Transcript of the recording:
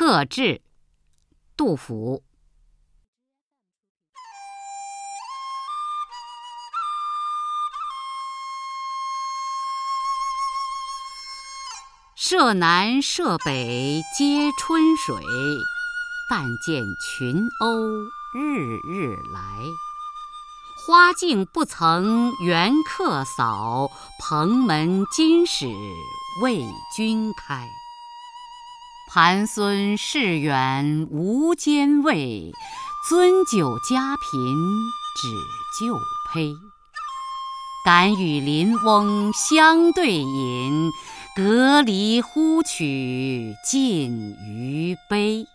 克制，杜甫。舍南舍北皆春水，但见群鸥日日来。花径不曾缘客扫，蓬门今始为君开。盘孙市远无兼味，樽酒家贫只旧醅。敢与邻翁相对饮，隔离呼取尽余杯。